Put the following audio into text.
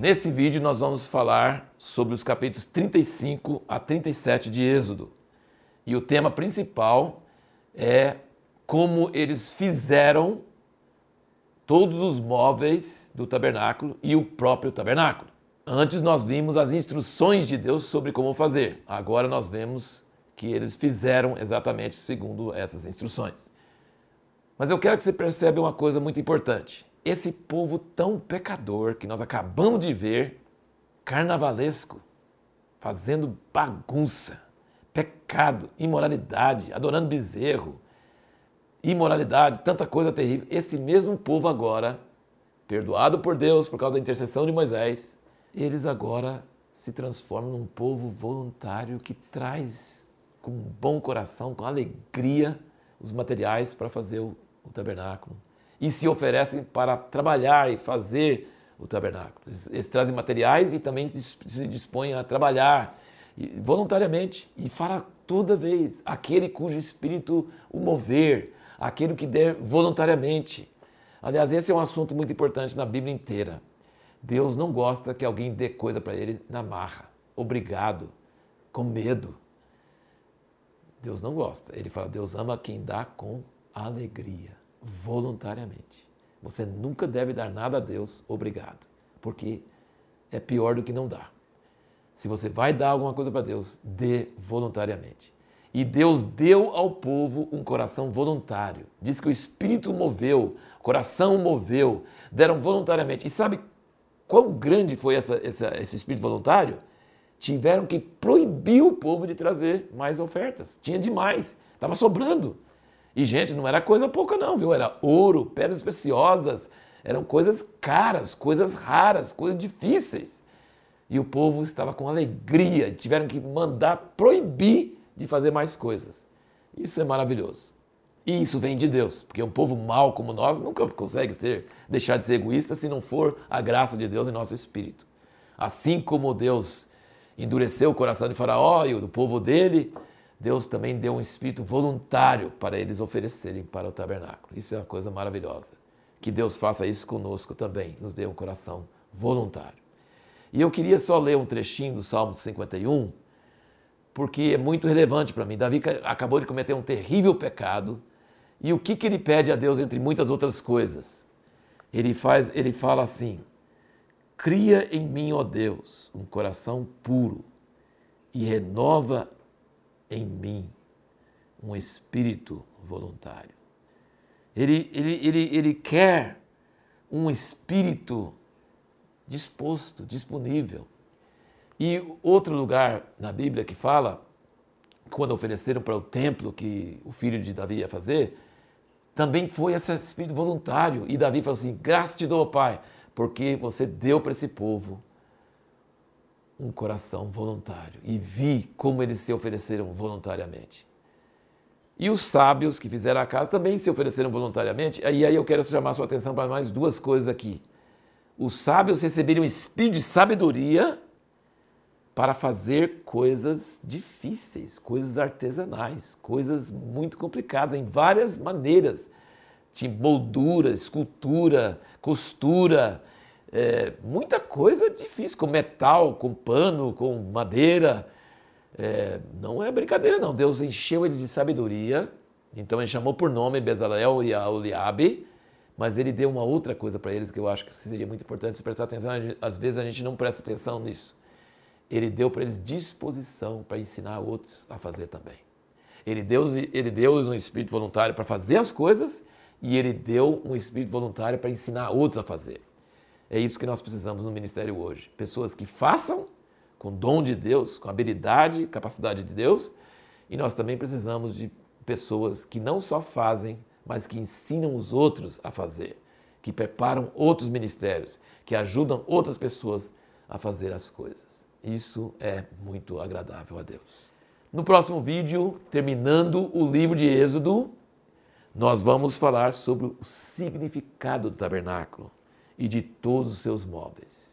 Nesse vídeo nós vamos falar sobre os capítulos 35 a 37 de Êxodo. E o tema principal é como eles fizeram todos os móveis do tabernáculo e o próprio tabernáculo. Antes nós vimos as instruções de Deus sobre como fazer. Agora nós vemos que eles fizeram exatamente segundo essas instruções. Mas eu quero que você perceba uma coisa muito importante esse povo tão pecador que nós acabamos de ver, carnavalesco, fazendo bagunça, pecado, imoralidade, adorando bezerro, imoralidade, tanta coisa terrível. Esse mesmo povo agora, perdoado por Deus por causa da intercessão de Moisés, eles agora se transformam num povo voluntário que traz com bom coração, com alegria, os materiais para fazer o, o tabernáculo, e se oferecem para trabalhar e fazer o tabernáculo. Eles, eles trazem materiais e também se dispõem a trabalhar voluntariamente e fala toda vez aquele cujo espírito o mover, aquele que der voluntariamente. Aliás, esse é um assunto muito importante na Bíblia inteira. Deus não gosta que alguém dê coisa para ele na marra, obrigado, com medo. Deus não gosta. Ele fala: Deus ama quem dá com alegria voluntariamente. Você nunca deve dar nada a Deus obrigado, porque é pior do que não dar. Se você vai dar alguma coisa para Deus, dê voluntariamente. E Deus deu ao povo um coração voluntário. Diz que o Espírito moveu, o coração moveu, deram voluntariamente. E sabe quão grande foi essa, essa, esse Espírito voluntário? Tiveram que proibir o povo de trazer mais ofertas. Tinha demais, estava sobrando. E, gente, não era coisa pouca, não, viu? Era ouro, pedras preciosas, eram coisas caras, coisas raras, coisas difíceis. E o povo estava com alegria, tiveram que mandar proibir de fazer mais coisas. Isso é maravilhoso. E isso vem de Deus, porque um povo mau como nós nunca consegue ser, deixar de ser egoísta se não for a graça de Deus em nosso espírito. Assim como Deus endureceu o coração de Faraó e do povo dele, Deus também deu um espírito voluntário para eles oferecerem para o tabernáculo. Isso é uma coisa maravilhosa. Que Deus faça isso conosco também, nos dê um coração voluntário. E eu queria só ler um trechinho do Salmo 51, porque é muito relevante para mim. Davi acabou de cometer um terrível pecado, e o que, que ele pede a Deus entre muitas outras coisas? Ele faz, ele fala assim: Cria em mim, ó Deus, um coração puro e renova em mim um espírito voluntário. Ele, ele, ele, ele quer um espírito disposto, disponível. E outro lugar na Bíblia que fala, quando ofereceram para o templo que o filho de Davi ia fazer, também foi esse espírito voluntário. E Davi falou assim: graças te dou, Pai, porque você deu para esse povo um coração voluntário e vi como eles se ofereceram voluntariamente. E os sábios que fizeram a casa também se ofereceram voluntariamente. E aí eu quero chamar sua atenção para mais duas coisas aqui. Os sábios receberam espírito de sabedoria para fazer coisas difíceis, coisas artesanais, coisas muito complicadas, em várias maneiras. Tinha moldura, escultura, costura, é, muita coisa difícil, com metal, com pano, com madeira. É, não é brincadeira, não. Deus encheu eles de sabedoria, então ele chamou por nome Bezalel e Oliabe, mas ele deu uma outra coisa para eles que eu acho que seria muito importante prestar atenção. Às vezes a gente não presta atenção nisso. Ele deu para eles disposição para ensinar outros a fazer também. Ele deu, ele deu um espírito voluntário para fazer as coisas e ele deu um espírito voluntário para ensinar outros a fazer. É isso que nós precisamos no ministério hoje. Pessoas que façam com dom de Deus, com habilidade, capacidade de Deus, e nós também precisamos de pessoas que não só fazem, mas que ensinam os outros a fazer, que preparam outros ministérios, que ajudam outras pessoas a fazer as coisas. Isso é muito agradável a Deus. No próximo vídeo, terminando o livro de Êxodo, nós vamos falar sobre o significado do tabernáculo e de todos os seus móveis.